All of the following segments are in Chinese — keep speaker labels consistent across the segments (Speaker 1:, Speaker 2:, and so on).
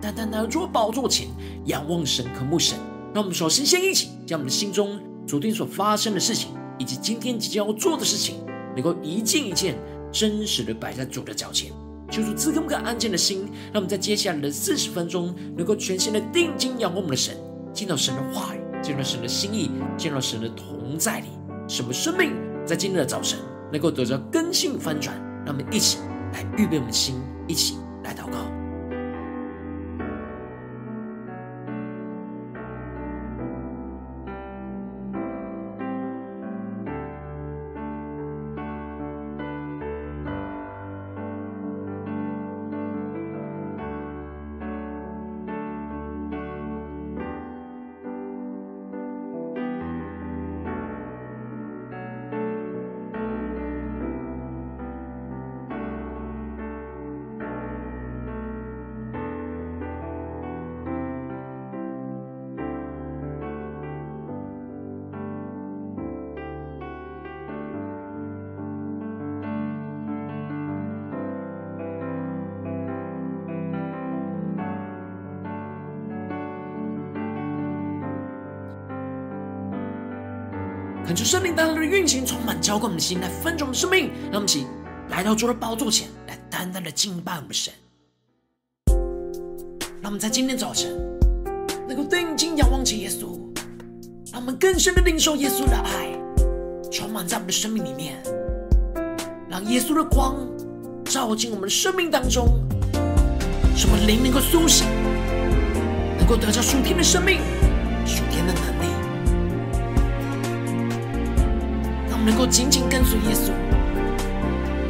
Speaker 1: 单单来到主宝座前，仰望神、渴慕神。让我们首先先一起将我们的心中昨天所发生的事情，以及今天即将要做的事情，能够一件一件真实的摆在主的脚前，求主赐给我们安静的心，让我们在接下来的四十分钟，能够全心的定睛仰望我们的神，见到神的话语，见到神的心意，见到神的同在里，什么生命在今天的早晨能够得到更新翻转。让我们一起来预备我们的心，一起来祷告。求圣灵带来的运行充满，浇灌我们的心，来分盛我们生命。让我们一起来到主的宝座前，来单单的敬拜我们神。让我们在今天早晨能够定睛仰望起耶稣，让我们更深的领受耶稣的爱，充满在我们的生命里面，让耶稣的光照进我们的生命当中，使我们灵能够苏醒，能够得到属天的生命，属天的能。能够紧紧跟随耶稣，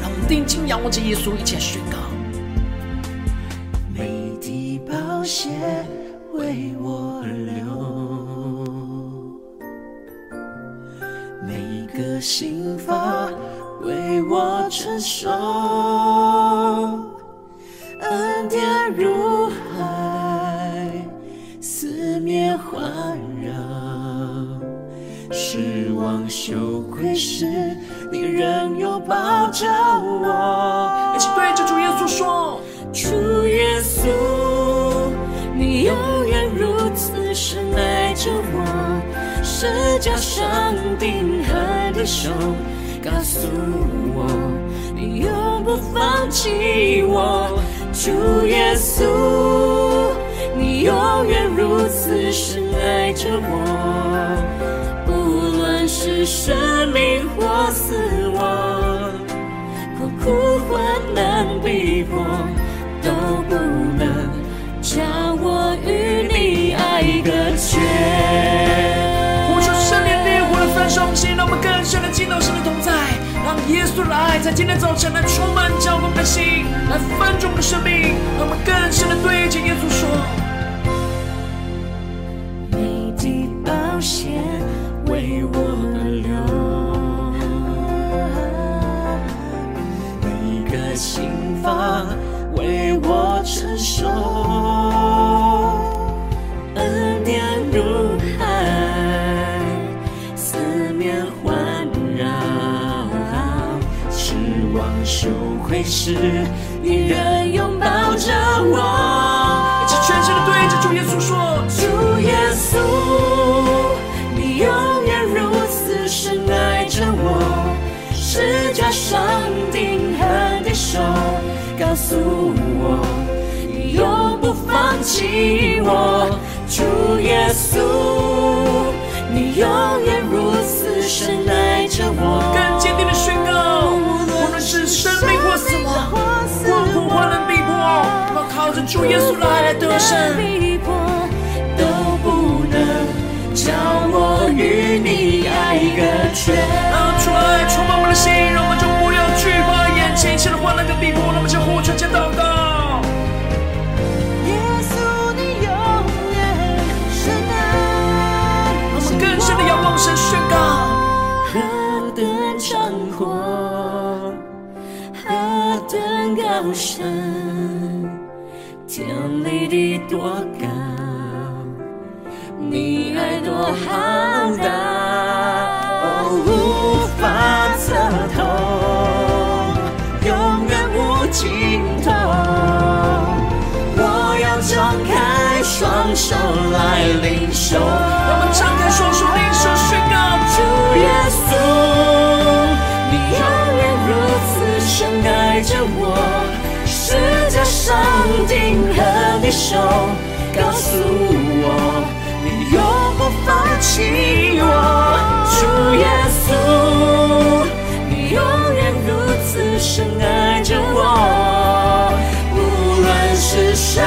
Speaker 1: 让我们定睛仰望着耶稣，一起来宣告：
Speaker 2: 每滴宝血为我而流，每个心房为我承受，羞愧时，你仍拥抱着我。
Speaker 1: 一起对着主耶稣说：
Speaker 2: 主耶稣，你永远如此深爱着我。十架上钉痕的手，告诉我，你永不放弃我。主耶稣，你永远如此深爱着我。是生命或死亡，或苦患难逼迫，都不能将我与你爱隔绝。
Speaker 1: 呼求圣灵烈火的焚烧心，让我们更深的进到神的同在，让耶稣的爱在今天早晨来充满浇灌我们的心，来翻转我们的生命，让我们更深的对着耶稣说：
Speaker 2: 美的宝血为我。心房为我承受，恩典如海，四面环绕。失望羞愧时，你仍拥抱着我。
Speaker 1: 一起全身的对着主耶稣说：
Speaker 2: 主耶稣，你永远如此深爱着我，十架上钉痕。手告诉我，你永不放弃我，主耶稣，你永远如此深爱着我。
Speaker 1: 更坚定的宣告，无论是生命或死亡，困苦患难逼迫，我靠着主耶稣来得胜，
Speaker 2: 都不能将我与你爱个绝。
Speaker 1: 让主爱充满我们的心，让我们就不要深切的欢乐跟喜乐，那么们呼父全祷告。
Speaker 2: 让我们更深的仰望神宣告。何等，何等高深，天里地多高，你爱多浩大。手来领受，
Speaker 1: 我们张开双手领受宣告，
Speaker 2: 主耶稣，你永远如此深爱着我，世界上钉痕的手告诉我，你永不放弃我。主耶稣，你永远如此深爱着我，无论是生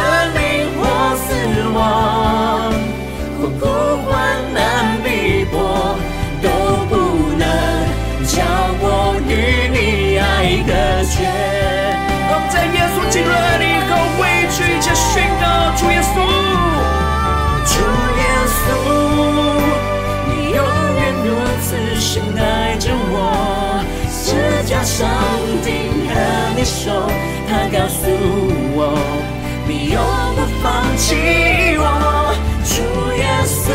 Speaker 2: 上帝和你说，他告诉我，你永不放弃我。主耶稣，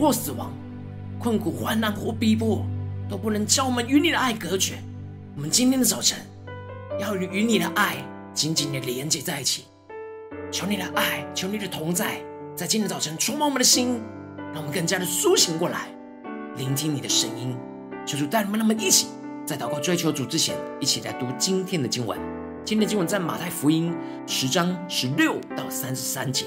Speaker 2: 或死亡，
Speaker 1: 困苦、患难或逼迫，都不能将我们与你的爱隔绝。我们今天的早晨要与与你的爱紧紧的连接在一起。求你的爱，求你的同在，在今天早晨充满我们的心，让我们更加的苏醒过来，聆听你的声音。求主带领我们，让我们一起在祷告追求主之前，一起来读今天的经文。今天的经文在马太福音十章十六到三十三节。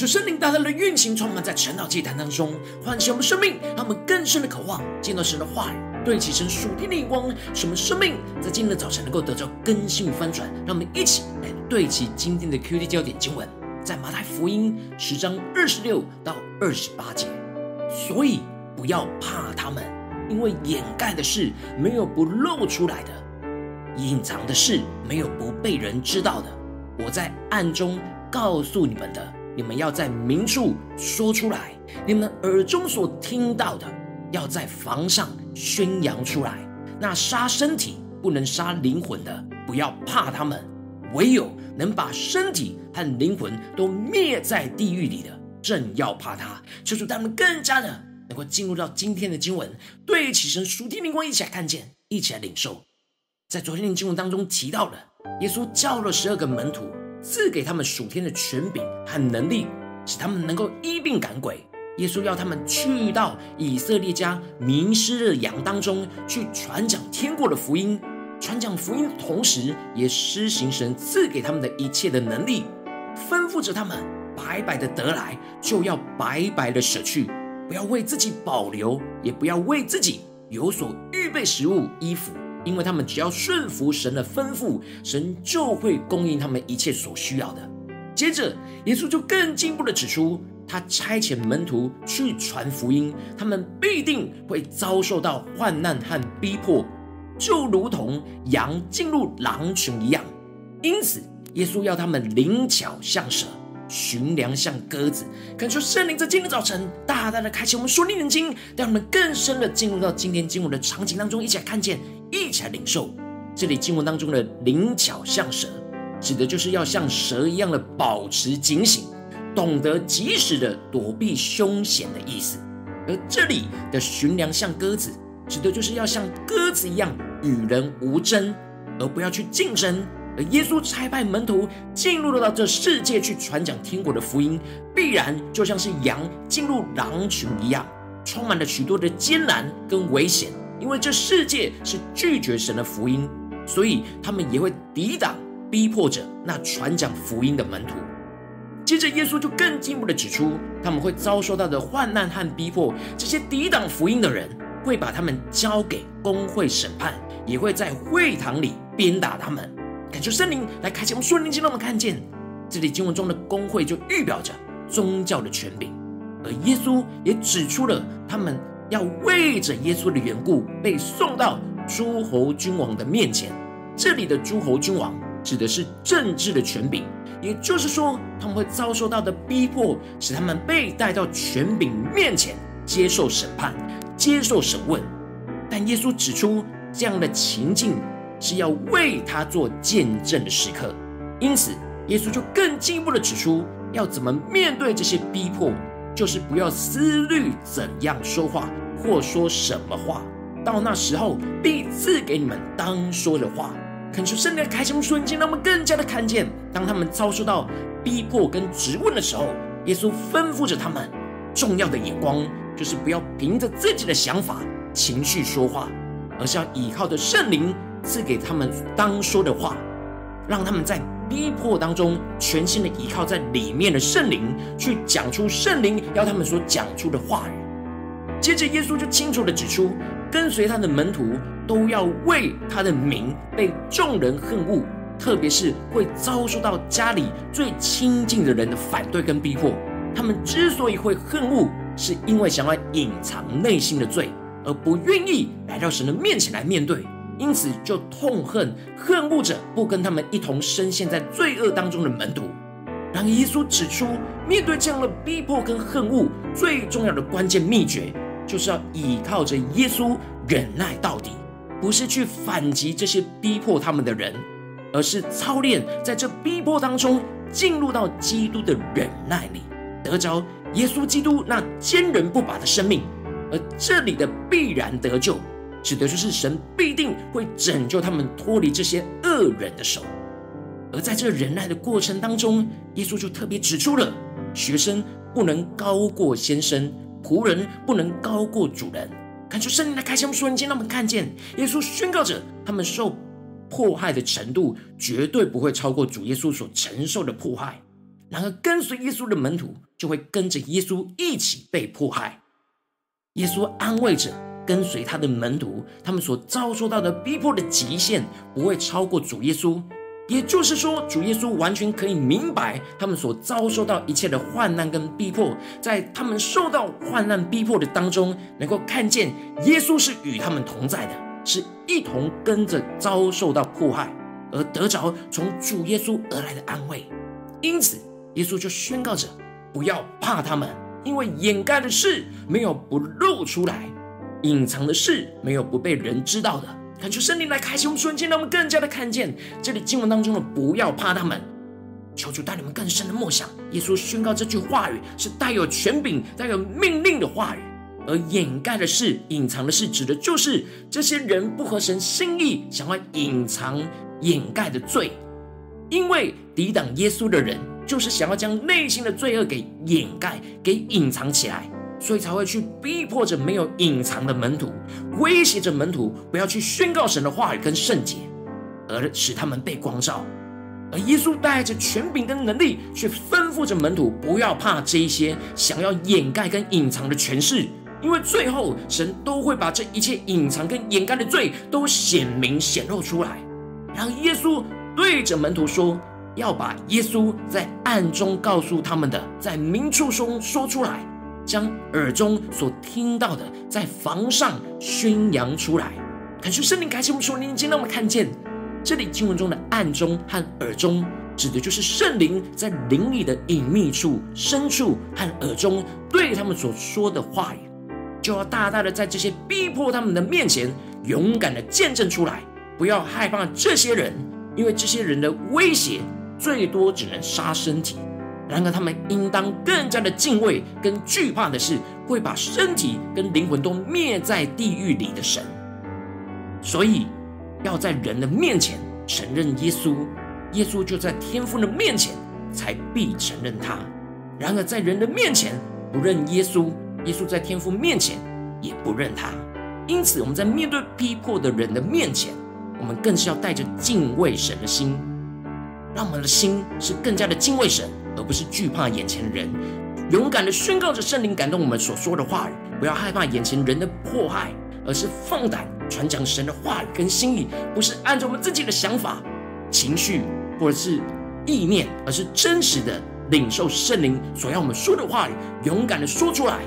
Speaker 1: 求圣灵大大的运行，充满在晨祷祭坛当中，唤醒我们生命，让我们更深的渴望见到神的话语，对齐神属天的眼光，使我们生命在今天的早晨能够得到更新与翻转。让我们一起来对齐今天的 QD 焦点经文，在马太福音十章二十六到二十八节。所以不要怕他们，因为掩盖的事没有不露出来的，隐藏的事没有不被人知道的。我在暗中告诉你们的。你们要在明处说出来，你们耳中所听到的，要在房上宣扬出来。那杀身体不能杀灵魂的，不要怕他们；唯有能把身体和灵魂都灭在地狱里的，正要怕他。求主他们更加的能够进入到今天的经文，对起神属天灵光，一起来看见，一起来领受。在昨天的经文当中提到了，耶稣叫了十二个门徒。赐给他们属天的权柄和能力，使他们能够一病赶鬼。耶稣要他们去到以色列家迷失的羊当中去传讲天国的福音，传讲福音的同时，也施行神赐给他们的一切的能力，吩咐着他们白白的得来，就要白白的舍去，不要为自己保留，也不要为自己有所预备食物、衣服。因为他们只要顺服神的吩咐，神就会供应他们一切所需要的。接着，耶稣就更进一步的指出，他差遣门徒去传福音，他们必定会遭受到患难和逼迫，就如同羊进入狼群一样。因此，耶稣要他们灵巧像蛇。驯良像鸽子，恳求圣灵在今天早晨大大的开启我们属灵眼睛，让我们更深的进入到今天经文的场景当中，一起来看见，一起来领受。这里经文当中的灵巧像蛇，指的就是要像蛇一样的保持警醒，懂得及时的躲避凶险的意思。而这里的驯良像鸽子，指的就是要像鸽子一样与人无争，而不要去竞争。而耶稣差派门徒进入到这世界去传讲天国的福音，必然就像是羊进入狼群一样，充满了许多的艰难跟危险。因为这世界是拒绝神的福音，所以他们也会抵挡、逼迫着那传讲福音的门徒。接着，耶稣就更进一步的指出，他们会遭受到的患难和逼迫。这些抵挡福音的人，会把他们交给公会审判，也会在会堂里鞭打他们。感谢圣灵来开启我们属灵眼睛，让我们看见这里经文中的公会就预表着宗教的权柄，而耶稣也指出了他们要为着耶稣的缘故被送到诸侯君王的面前。这里的诸侯君王指的是政治的权柄，也就是说他们会遭受到的逼迫，使他们被带到权柄面前接受审判、接受审问。但耶稣指出这样的情境。是要为他做见证的时刻，因此耶稣就更进一步的指出，要怎么面对这些逼迫，就是不要思虑怎样说话或说什么话，到那时候必赐给你们当说的话。恳求圣灵开启瞬间，让我们更加的看见，当他们遭受到逼迫跟质问的时候，耶稣吩咐着他们，重要的眼光就是不要凭着自己的想法、情绪说话，而是要依靠着圣灵。赐给他们当说的话，让他们在逼迫当中全心的依靠在里面的圣灵，去讲出圣灵要他们所讲出的话语。接着，耶稣就清楚的指出，跟随他的门徒都要为他的名被众人恨恶，特别是会遭受到家里最亲近的人的反对跟逼迫。他们之所以会恨恶，是因为想要隐藏内心的罪，而不愿意来到神的面前来面对。因此，就痛恨、恨恶着不跟他们一同深陷在罪恶当中的门徒。然而，耶稣指出，面对这样的逼迫跟恨恶，最重要的关键秘诀，就是要依靠着耶稣忍耐到底，不是去反击这些逼迫他们的人，而是操练在这逼迫当中，进入到基督的忍耐里，得着耶稣基督那坚韧不拔的生命。而这里的必然得救。指的就是神必定会拯救他们脱离这些恶人的手，而在这忍耐的过程当中，耶稣就特别指出了学生不能高过先生，仆人不能高过主人。看出圣灵的开箱瞬间，让我们看见耶稣宣告着他们受迫害的程度绝对不会超过主耶稣所承受的迫害。然而跟随耶稣的门徒就会跟着耶稣一起被迫害。耶稣安慰着跟随他的门徒，他们所遭受到的逼迫的极限不会超过主耶稣。也就是说，主耶稣完全可以明白他们所遭受到一切的患难跟逼迫，在他们受到患难逼迫的当中，能够看见耶稣是与他们同在的，是一同跟着遭受到迫害，而得着从主耶稣而来的安慰。因此，耶稣就宣告着：不要怕他们，因为掩盖的事没有不露出来，隐藏的事没有不被人知道的。恳求圣灵来开启我们瞬间，让我们更加的看见这里经文当中的“不要怕他们”。求主带你们更深的默想。耶稣宣告这句话语是带有权柄、带有命令的话语，而掩盖的事、隐藏的事，指的就是这些人不合神心意、想要隐藏、掩盖的罪。因为抵挡耶稣的人，就是想要将内心的罪恶给掩盖、给隐藏起来。所以才会去逼迫着没有隐藏的门徒，威胁着门徒不要去宣告神的话语跟圣洁，而使他们被光照。而耶稣带着权柄跟能力，去吩咐着门徒不要怕这一些想要掩盖跟隐藏的权势，因为最后神都会把这一切隐藏跟掩盖的罪都显明显露出来。然后耶稣对着门徒说，要把耶稣在暗中告诉他们的，在明处中说出来。将耳中所听到的，在房上宣扬出来。恳求圣灵开启我们属灵眼睛，让我们看见这里经文中的暗中和耳中，指的就是圣灵在灵里的隐秘处、深处和耳中对他们所说的话语，就要大大的在这些逼迫他们的面前，勇敢的见证出来。不要害怕这些人，因为这些人的威胁最多只能杀身体。然而，他们应当更加的敬畏跟惧怕的是，会把身体跟灵魂都灭在地狱里的神。所以，要在人的面前承认耶稣，耶稣就在天父的面前才必承认他。然而，在人的面前不认耶稣，耶稣在天父面前也不认他。因此，我们在面对逼迫的人的面前，我们更是要带着敬畏神的心，让我们的心是更加的敬畏神。而不是惧怕眼前的人，勇敢的宣告着圣灵感动我们所说的话语，不要害怕眼前人的迫害，而是放胆传讲神的话语跟心意，不是按照我们自己的想法、情绪或者是意念，而是真实的领受圣灵所要我们说的话语，勇敢的说出来，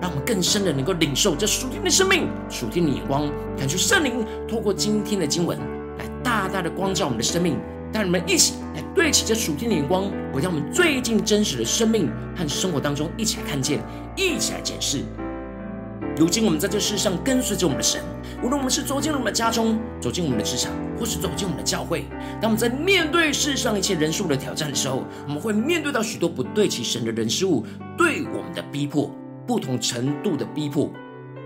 Speaker 1: 让我们更深的能够领受这属天的生命、属天的眼光，感受圣灵透过今天的经文来大大的光照我们的生命。让你们一起来对齐这属天的眼光，回到我们最近真实的生命和生活当中，一起来看见，一起来检视。如今我们在这世上跟随着我们的神，无论我们是走进了我们的家中，走进我们的职场，或是走进我们的教会，当我们在面对世上一切人数的挑战的时候，我们会面对到许多不对齐神的人事物对我们的逼迫，不同程度的逼迫，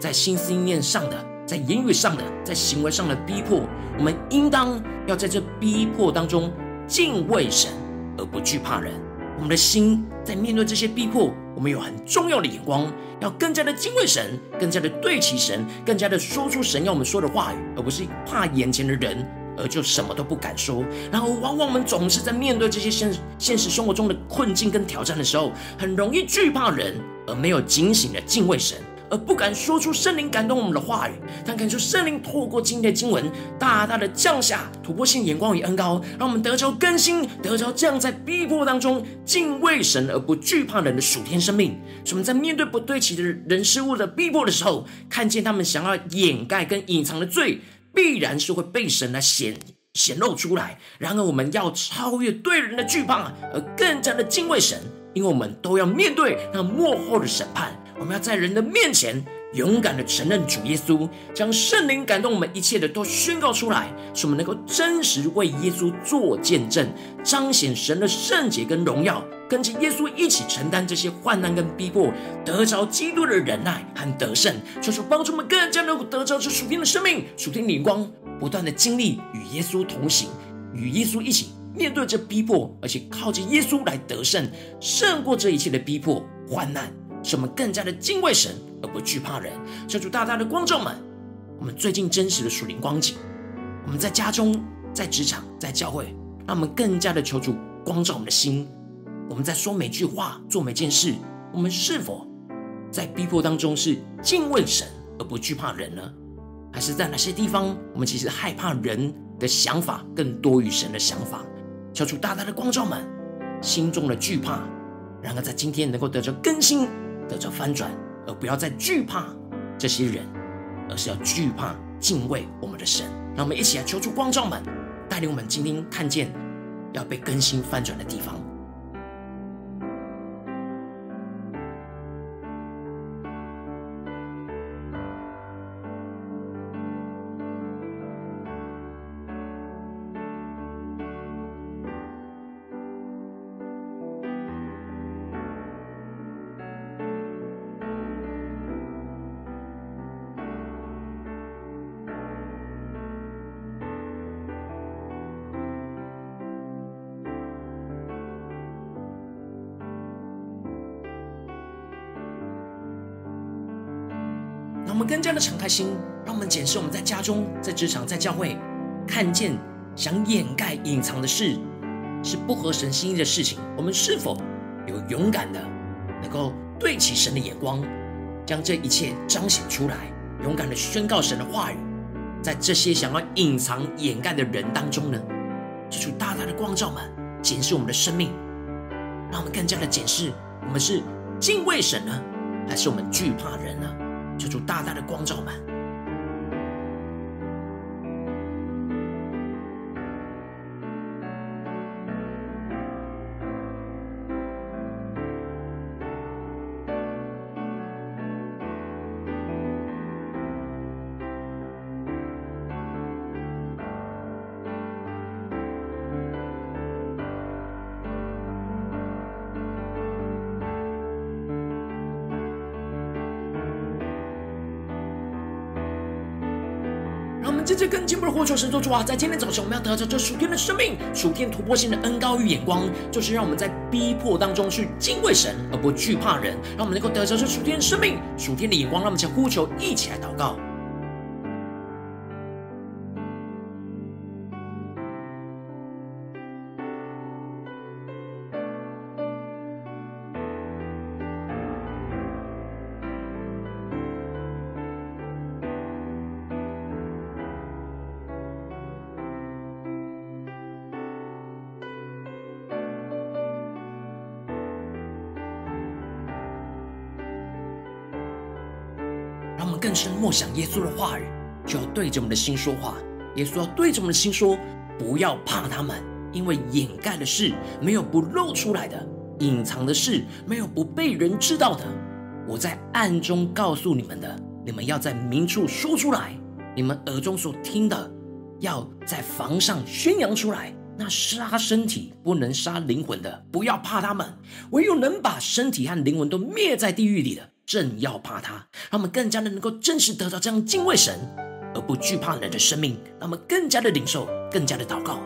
Speaker 1: 在心思念上的。在言语上的，在行为上的逼迫，我们应当要在这逼迫当中敬畏神，而不惧怕人。我们的心在面对这些逼迫，我们有很重要的眼光，要更加的敬畏神，更加的对齐神，更加的说出神要我们说的话语，而不是怕眼前的人而就什么都不敢说。然后，往往我们总是在面对这些现现实生活中的困境跟挑战的时候，很容易惧怕人，而没有警醒的敬畏神。而不敢说出圣灵感动我们的话语，但感受圣灵透过今天的经文，大大的降下突破性眼光与恩膏，让我们得着更新，得着这样在逼迫当中敬畏神而不惧怕人的属天生命。使我们在面对不对齐的人事物的逼迫的时候，看见他们想要掩盖跟隐藏的罪，必然是会被神来显显露出来。然而，我们要超越对人的惧怕，而更加的敬畏神，因为我们都要面对那幕后的审判。我们要在人的面前勇敢的承认主耶稣，将圣灵感动我们一切的都宣告出来，使我们能够真实为耶稣做见证，彰显神的圣洁跟荣耀，跟着耶稣一起承担这些患难跟逼迫，得着基督的忍耐和得胜。求主帮助我们更加能够得着这属天的生命、属天灵光，不断的经历与耶稣同行，与耶稣一起面对这逼迫，而且靠着耶稣来得胜，胜过这一切的逼迫患难。使我们更加的敬畏神，而不惧怕人。求主大大的光照们，我们最近真实的属灵光景，我们在家中、在职场、在教会，让我们更加的求主光照我们的心，我们在说每句话、做每件事，我们是否在逼迫当中是敬畏神而不惧怕人呢？还是在哪些地方，我们其实害怕人的想法更多于神的想法？求主大大的光照们心中的惧怕，然而在今天能够得着更新、得着翻转，而不要再惧怕这些人，而是要惧怕、敬畏我们的神。让我们一起来求主光照们，带领我们今天看见要被更新翻转的地方。开心，让我们检视我们在家中、在职场、在教会，看见想掩盖、隐藏的事，是不合神心意的事情。我们是否有勇敢的，能够对齐神的眼光，将这一切彰显出来，勇敢的宣告神的话语，在这些想要隐藏、掩盖的人当中呢？求主大大的光照们，检视我们的生命，让我们更加的检视，我们是敬畏神呢，还是我们惧怕人呢？求主大大的光照们。呼求神说主啊，在今天早晨我们要得着这属天的生命、属天突破性的恩高与眼光，就是让我们在逼迫当中去敬畏神，而不惧怕人，让我们能够得着这属天的生命、属天的眼光。让我们将呼求一起来祷告。更深默想耶稣的话语，就要对着我们的心说话。耶稣要对着我们的心说：不要怕他们，因为掩盖的事没有不露出来的，隐藏的事没有不被人知道的。我在暗中告诉你们的，你们要在明处说出来。你们耳中所听的，要在房上宣扬出来。那杀身体不能杀灵魂的，不要怕他们；唯有能把身体和灵魂都灭在地狱里的。正要怕他，让我们更加的能够真实得到这样敬畏神而不惧怕人的生命，让我们更加的领受，更加的祷告。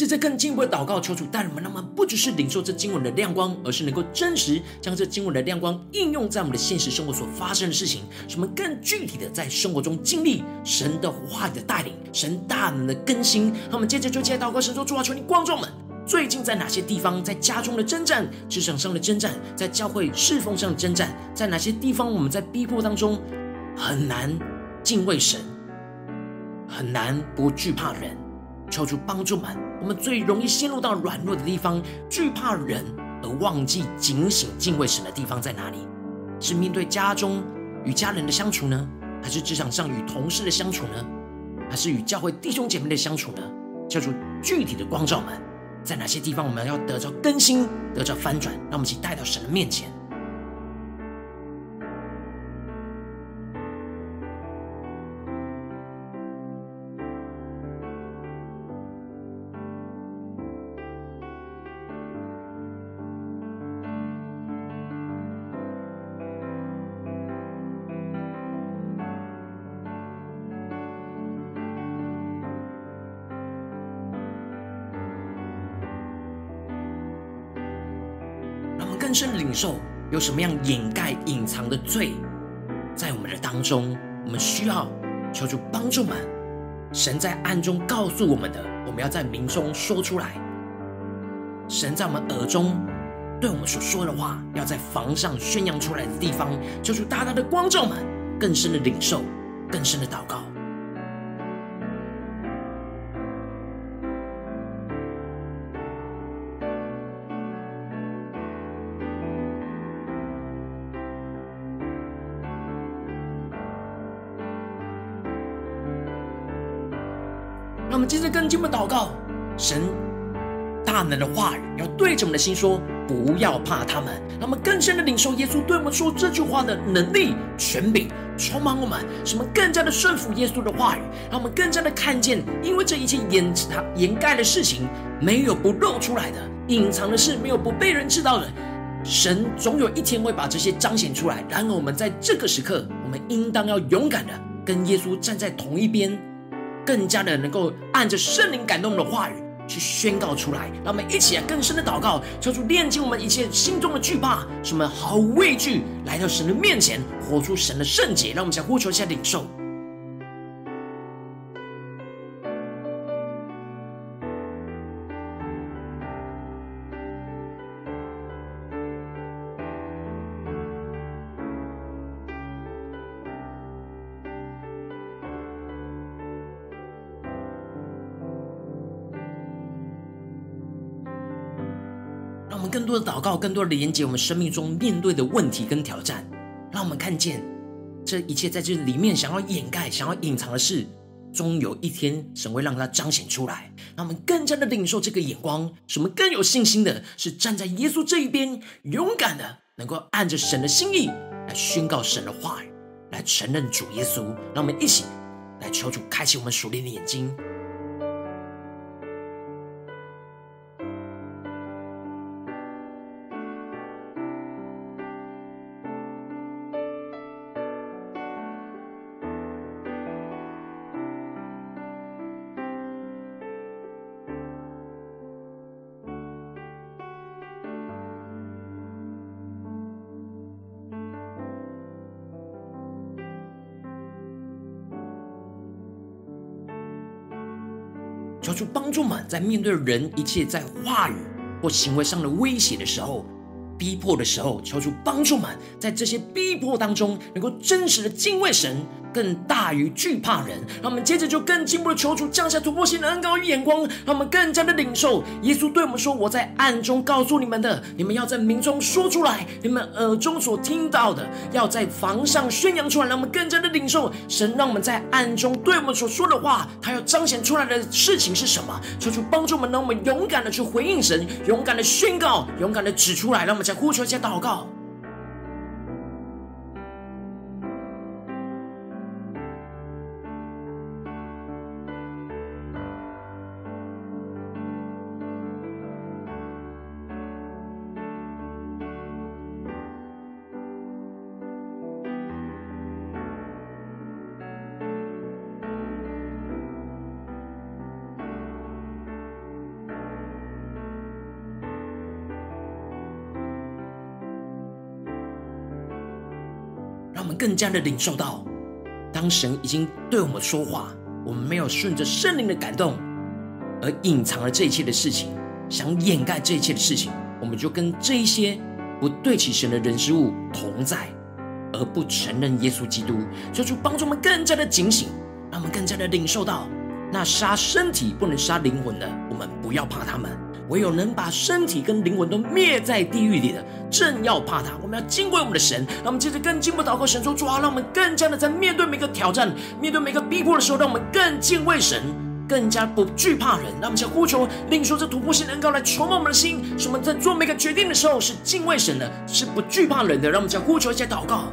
Speaker 1: 让我们接着更进一步的祷告，求主带领我们，让我们不只是领受这经文的亮光，而是能够真实将这经文的亮光应用在我们的现实生活所发生的事情，使我们更具体的在生活中经历神的话语的带领，神大能的更新。让我们接着就接祷告，神说：主啊，求你光照们，最近在哪些地方，在家中的征战，职场上的征战，在教会侍奉上的征战，在哪些地方我们在逼迫当中很难敬畏神，很难不惧怕人。求主帮助们，我们最容易陷入到软弱的地方，惧怕人而忘记警醒敬畏神的地方在哪里？是面对家中与家人的相处呢？还是职场上与同事的相处呢？还是与教会弟兄姐妹的相处呢？求主具体的光照们，在哪些地方我们要得着更新，得着翻转？让我们一起带到神的面前。有什么样掩盖、隐藏的罪在我们的当中，我们需要求主帮助们。神在暗中告诉我们的，我们要在明中说出来。神在我们耳中对我们所说的话，要在房上宣扬出来的地方，求主大大的光照们，更深的领受，更深的祷告。们接着更进一步祷告，神大能的话语要对着我们的心说：不要怕他们。让我们更深的领受耶稣对我们说这句话的能力、权柄，充满我们，使我们更加的顺服耶稣的话语。让我们更加的看见，因为这一切掩藏、掩盖的事情，没有不露出来的；隐藏的事，没有不被人知道的。神总有一天会把这些彰显出来。然而，我们在这个时刻，我们应当要勇敢的跟耶稣站在同一边。更加的能够按着圣灵感动的话语去宣告出来，让我们一起来更深的祷告，求主炼净我们一切心中的惧怕，使我们毫无畏惧来到神的面前，活出神的圣洁。让我们想呼求一下领受。更多的祷告，更多的连接，我们生命中面对的问题跟挑战，让我们看见这一切在这里面想要掩盖、想要隐藏的事，终有一天神会让它彰显出来。让我们更加的领受这个眼光，使我们更有信心的是站在耶稣这一边，勇敢的能够按着神的心意来宣告神的话语，来承认主耶稣。让我们一起来求主开启我们属灵的眼睛。帮助们，在面对人一切在话语或行为上的威胁的时候、逼迫的时候，求主帮助们，在这些逼迫当中，能够真实的敬畏神。更大于惧怕人，让我们接着就更进一步的求主降下突破性的恩膏与眼光，让我们更加的领受耶稣对我们说：“我在暗中告诉你们的，你们要在明中说出来；你们耳中所听到的，要在房上宣扬出来。”让我们更加的领受神让我们在暗中对我们所说的话，他要彰显出来的事情是什么？求主帮助我们，让我们勇敢的去回应神，勇敢的宣告，勇敢的指出来。让我们再呼求，再祷告。更加的领受到，当神已经对我们说话，我们没有顺着圣灵的感动，而隐藏了这一切的事情，想掩盖这一切的事情，我们就跟这一些不对起神的人事物同在，而不承认耶稣基督。求主帮助我们更加的警醒，让我们更加的领受到，那杀身体不能杀灵魂的，我们不要怕他们。唯有能把身体跟灵魂都灭在地狱里的，正要怕他。我们要敬畏我们的神。让我们接着更进一步祷告，神说：主啊，让我们更加的在面对每个挑战、面对每个逼迫的时候，让我们更敬畏神，更加不惧怕人。让我们先呼求，另说这突破性的恩膏来充满我们的心，使我们在做每个决定的时候是敬畏神的，是不惧怕人的。让我们先呼求一些祷告。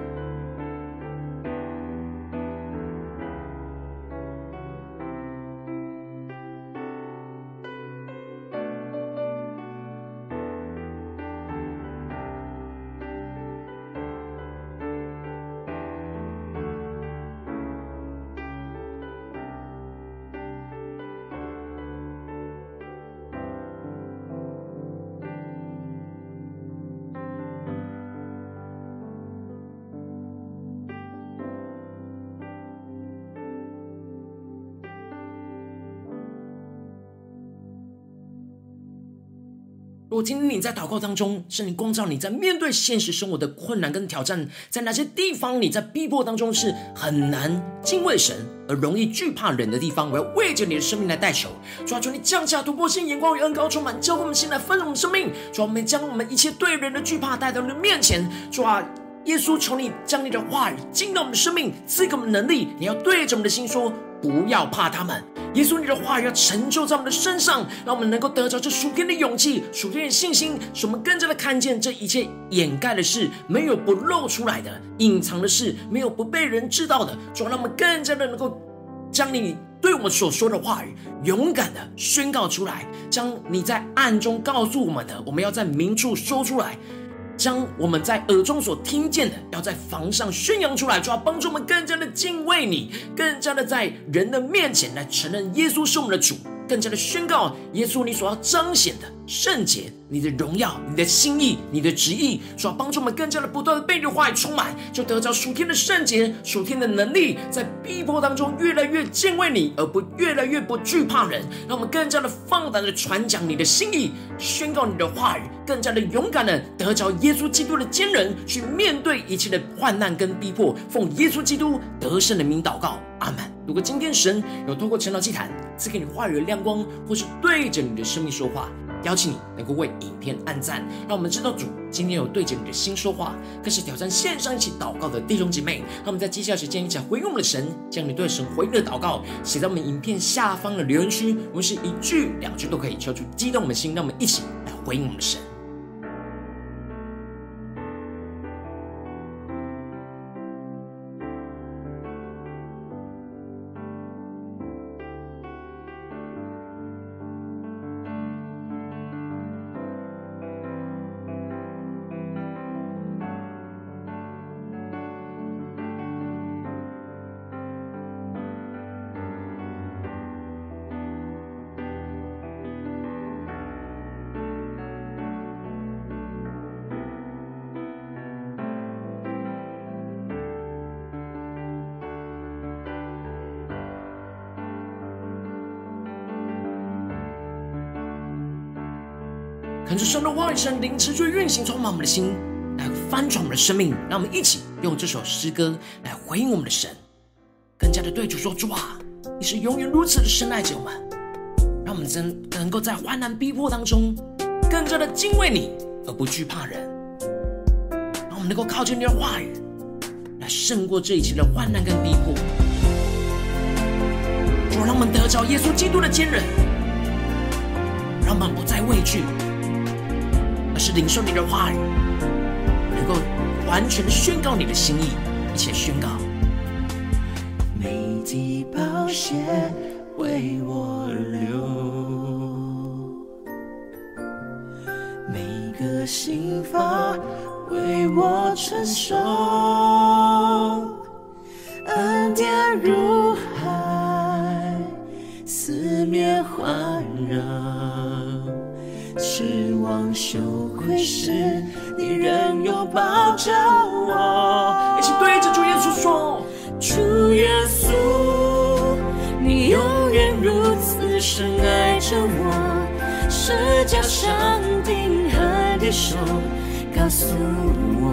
Speaker 1: 如果今天你在祷告当中，圣灵光照你在面对现实生活的困难跟挑战，在哪些地方你在逼迫当中是很难敬畏神而容易惧怕人的地方，我要为着你的生命来代求，主啊，求你降下突破性眼光与恩膏充满，教灌我们心来丰盛我们生命，主啊，我们将我们一切对人的惧怕带到你的面前，主啊，耶稣，求你将你的话语进到我们的生命，赐给我们能力，你要对着我们的心说。不要怕他们，耶稣，你的话语要成就在我们的身上，让我们能够得着这属天的勇气、属天的信心，使我们更加的看见这一切掩盖的事，没有不露出来的；隐藏的事，没有不被人知道的。主，让我们更加的能够将你对我们所说的话语，勇敢的宣告出来，将你在暗中告诉我们的，我们要在明处说出来。将我们在耳中所听见的，要在房上宣扬出来，就要帮助我们更加的敬畏你，更加的在人的面前来承认耶稣是我们的主。更加的宣告，耶稣，你所要彰显的圣洁，你的荣耀，你的心意，你的旨意，所要帮助我们更加的不断的被你的话语充满，就得着属天的圣洁、属天的能力，在逼迫当中越来越敬畏你，而不越来越不惧怕人。让我们更加的放胆的传讲你的心意，宣告你的话语，更加的勇敢的得着耶稣基督的坚韧，去面对一切的患难跟逼迫。奉耶稣基督得胜的名祷告，阿门。如果今天神有透过晨祷祭坛赐给你话语的亮光，或是对着你的生命说话，邀请你能够为影片按赞，让我们知道主今天有对着你的心说话。更是挑战线上一起祷告的弟兄姐妹，让我们在接下来时间一起回应我们的神，将你对神回应的祷告写在我们影片下方的留言区，我们是一句两句都可以，敲出激动的心，让我们一起来回应我们的神。着神，灵持续运行，充满我们的心，来翻转我们的生命。让我们一起用这首诗歌来回应我们的神，更加的对主说：主啊，你是永远如此的深爱着我们。让我们真能够在患难逼迫当中，更加的敬畏你，而不惧怕人。让我们能够靠近你的话语，来胜过这一切的患难跟逼迫。主，让我们得着耶稣基督的坚韧，让我们不再畏惧。是领受你的话语，能够完全宣告你的心意，一起宣告。
Speaker 2: 每滴宝血为我流，每个心房为我承受，恩典如海，四面环绕。失望羞愧时，你仍拥抱着我。
Speaker 1: 一起对着主耶稣说：
Speaker 2: 主耶稣，你永远如此深爱着我。十架上钉和的手，告诉我，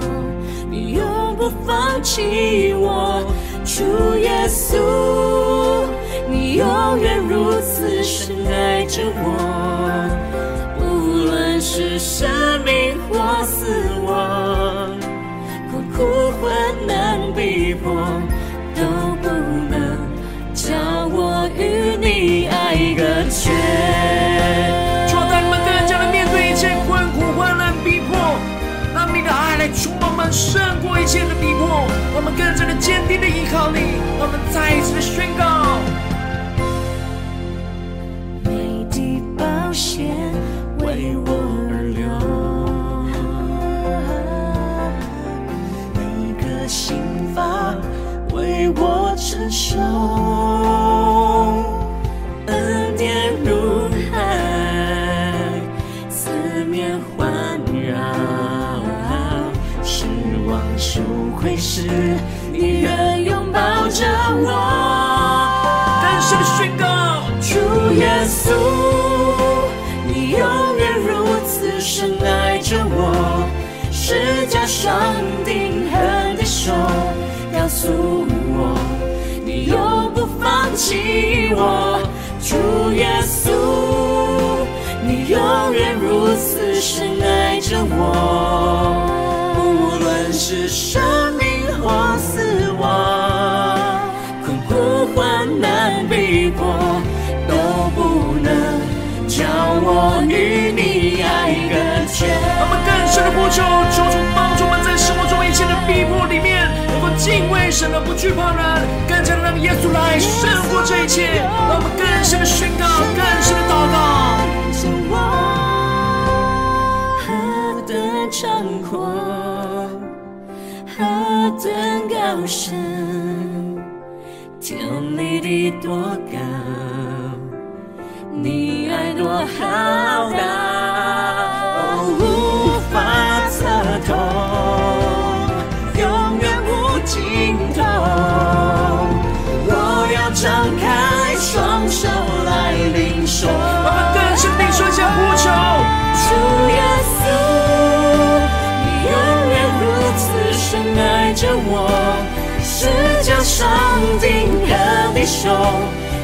Speaker 2: 你永不放弃我。主耶稣，你永远如此深爱着我。生命或死亡，困苦
Speaker 1: 患难逼迫都不能将我与你爱隔绝。就让你们更加的面对一切困苦患难逼迫，让你的爱来充满们，胜过一切的逼迫。
Speaker 2: 我们更加的坚定的依靠你，我们再一次的宣告。我承受，恩典如海，四面环绕，失望羞愧时，你仍拥抱着我。
Speaker 1: 更深的宣告，
Speaker 2: 主耶稣，你永远如此深爱着我，十架上钉痕的手告诉，放弃我。主耶稣，你永远如此深爱着我，无论是生命或死亡，困苦患难逼迫，都不能将我与你爱隔绝。
Speaker 1: 让我们更深的呼求，求主帮助我们在生活中一切的逼迫里面，能够敬畏神而不惧怕人，更加的让耶稣来胜过这一切。让我们更深的宣告，更深的祷告。
Speaker 2: 何等长阔，何等高深，天离地多高，你爱多浩大，哦，无法测透，永远无尽头。我要张开双手来领受。
Speaker 1: 我们更深地说一下呼求，
Speaker 2: 主耶稣，你永远如此深爱着我，十架上钉痕的手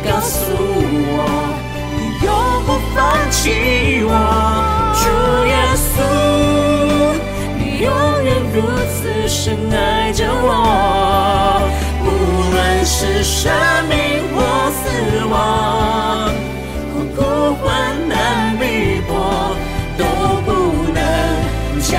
Speaker 2: 告诉我，放弃我。主耶稣，你永远如此深爱着我，无论是生命或死亡，困苦患难逼迫，都不能
Speaker 1: 将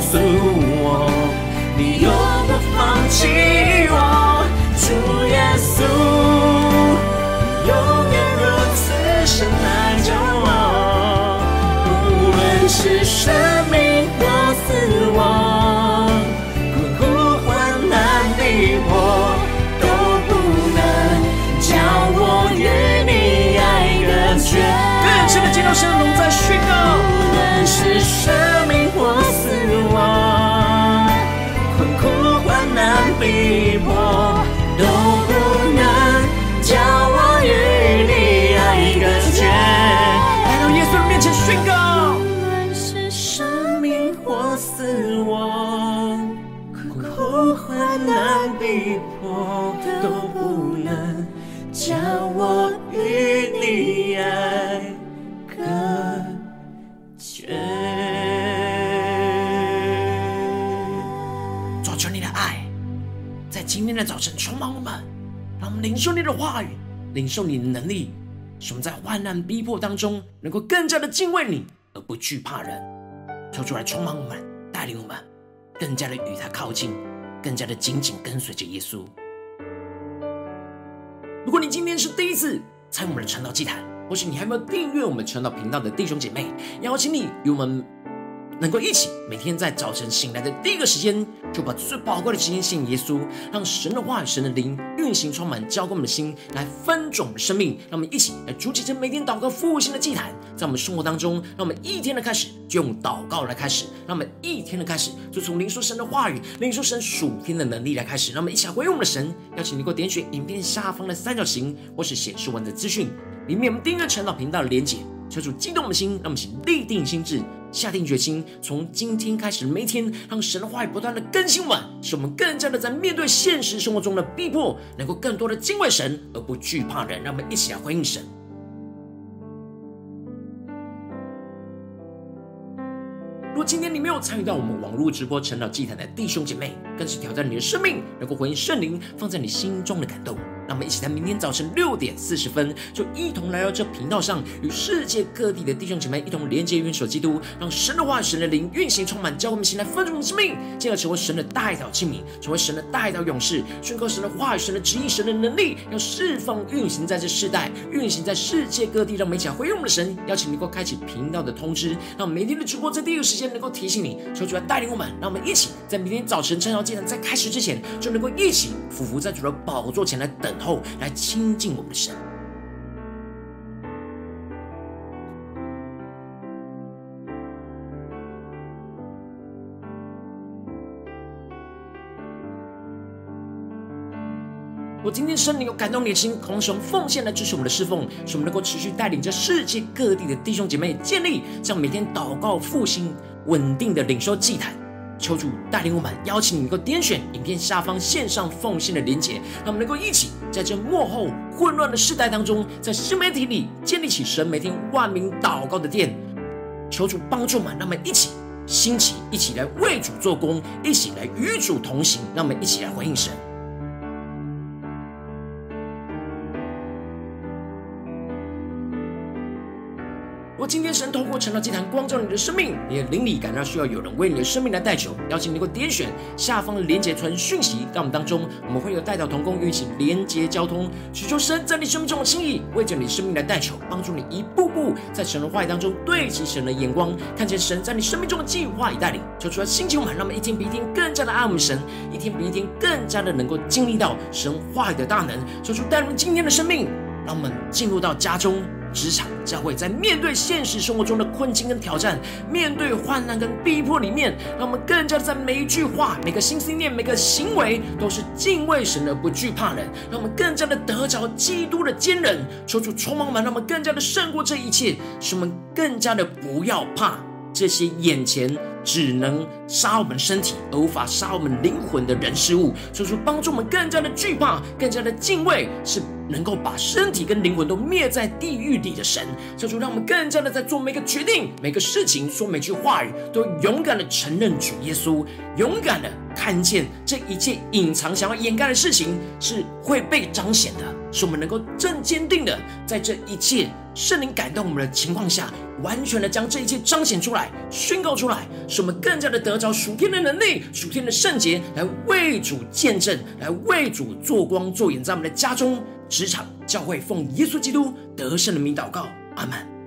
Speaker 1: 告
Speaker 2: 诉我，你永不放
Speaker 1: 弃。的早晨充满我们，让我们领受你的话语，领受你的能力，使我们在患难逼迫当中，能够更加的敬畏你，而不惧怕人。求主来充满我们，带领我们，更加的与他靠近，更加的紧紧跟随着耶稣。如果你今天是第一次参与我们的传道祭坛，或是你还没有订阅我们传道频道的弟兄姐妹，邀请你与我们能够一起每天在早晨醒来的第一个时间，就把最宝贵的时间献给耶稣，让神的话语、神的灵运行充满，浇灌我们的心，来分种我们生命。让我们一起来筑起这每天祷告复兴的祭坛，在我们生活当中，让我们一天的开始就用祷告来开始，让我们一天的开始就从领受神的话语、领受神属天的能力来开始。让我们一起来回应我们的神。邀请你给我点选影片下方的三角形，或是显示文字资讯里面我们订阅晨祷频道的连结。求主激动我们的心，让我们一起立定心志，下定决心，从今天开始每一天，让神的话语不断的更新我们，使我们更加的在面对现实生活中的逼迫，能够更多的敬畏神，而不惧怕人。让我们一起来回应神。如果今天你没有参与到我们网络直播晨祷祭坛的弟兄姐妹，更是挑战你的生命，能够回应圣灵放在你心中的感动。让我们一起在明天早晨六点四十分，就一同来到这频道上，与世界各地的弟兄姐妹一同连接、元首基督，让神的话、神的灵运行充满，教会我们心来分盛我们生命，进而成为神的代祷器皿，成为神的代祷勇士，宣告神的话语、神的旨意、神的能力，要释放运行在这世代，运行在世界各地。让我们一起来回应我们的神，邀请你能够开启频道的通知，让每天的直播在第一个时间能够提醒你，求主来带领我们，让我们一起在明天早晨晨祷祭坛在开始之前，就能够一起俯伏在主的宝座前来等候，来亲。近我们的神。我今天圣灵有感动你的心，同时用奉献来支持我们的侍奉，使我们能够持续带领着世界各地的弟兄姐妹建立这样每天祷告复兴稳定的领受祭坛。求主带领我们，邀请你能够点选影片下方线上奉献的连结，让我们能够一起在这幕后混乱的世代当中，在新媒体里建立起神每天万名祷告的殿。求主帮助我们，让我们一起兴起，一起来为主做工，一起来与主同行，让我们一起来回应神。我今天神透过晨祷祭坛光照你的生命，你的灵里感到需要有人为你的生命来代求，邀请你能够点选下方的连结传讯息，在我们当中我们会有代祷同工与一起连结交通，祈求神在你生命中的心意，为着你生命来代求，帮助你一步步在神的话语当中对齐神的眼光，看见神在你生命中的计划与带领。求出来兴起我们，让我们一天比一天更加的爱我们神，一天比一天更加的能够经历到神话语的大能。求主带入今天的生命，让我们进入到家中。职场教会，在面对现实生活中的困境跟挑战，面对患难跟逼迫里面，让我们更加的在每一句话、每个心思念、每个行为，都是敬畏神而不惧怕人，让我们更加的得着基督的坚韧。求主充满我们，让我们更加的胜过这一切，使我们更加的不要怕这些眼前只能杀我们身体而无法杀我们灵魂的人事物。求主帮助我们更加的惧怕，更加的敬畏，是。能够把身体跟灵魂都灭在地狱里的神，求主让我们更加的在做每个决定、每个事情、说每句话语，都勇敢的承认主耶稣，勇敢的看见这一切隐藏、想要掩盖的事情是会被彰显的，使我们能够正坚定的在这一切圣灵感动我们的情况下，完全的将这一切彰显出来、宣告出来，使我们更加的得着属天的能力、属天的圣洁，来为主见证，来为主做光做影，在我们的家中。职场教会奉耶稣基督得胜的名祷告，阿门。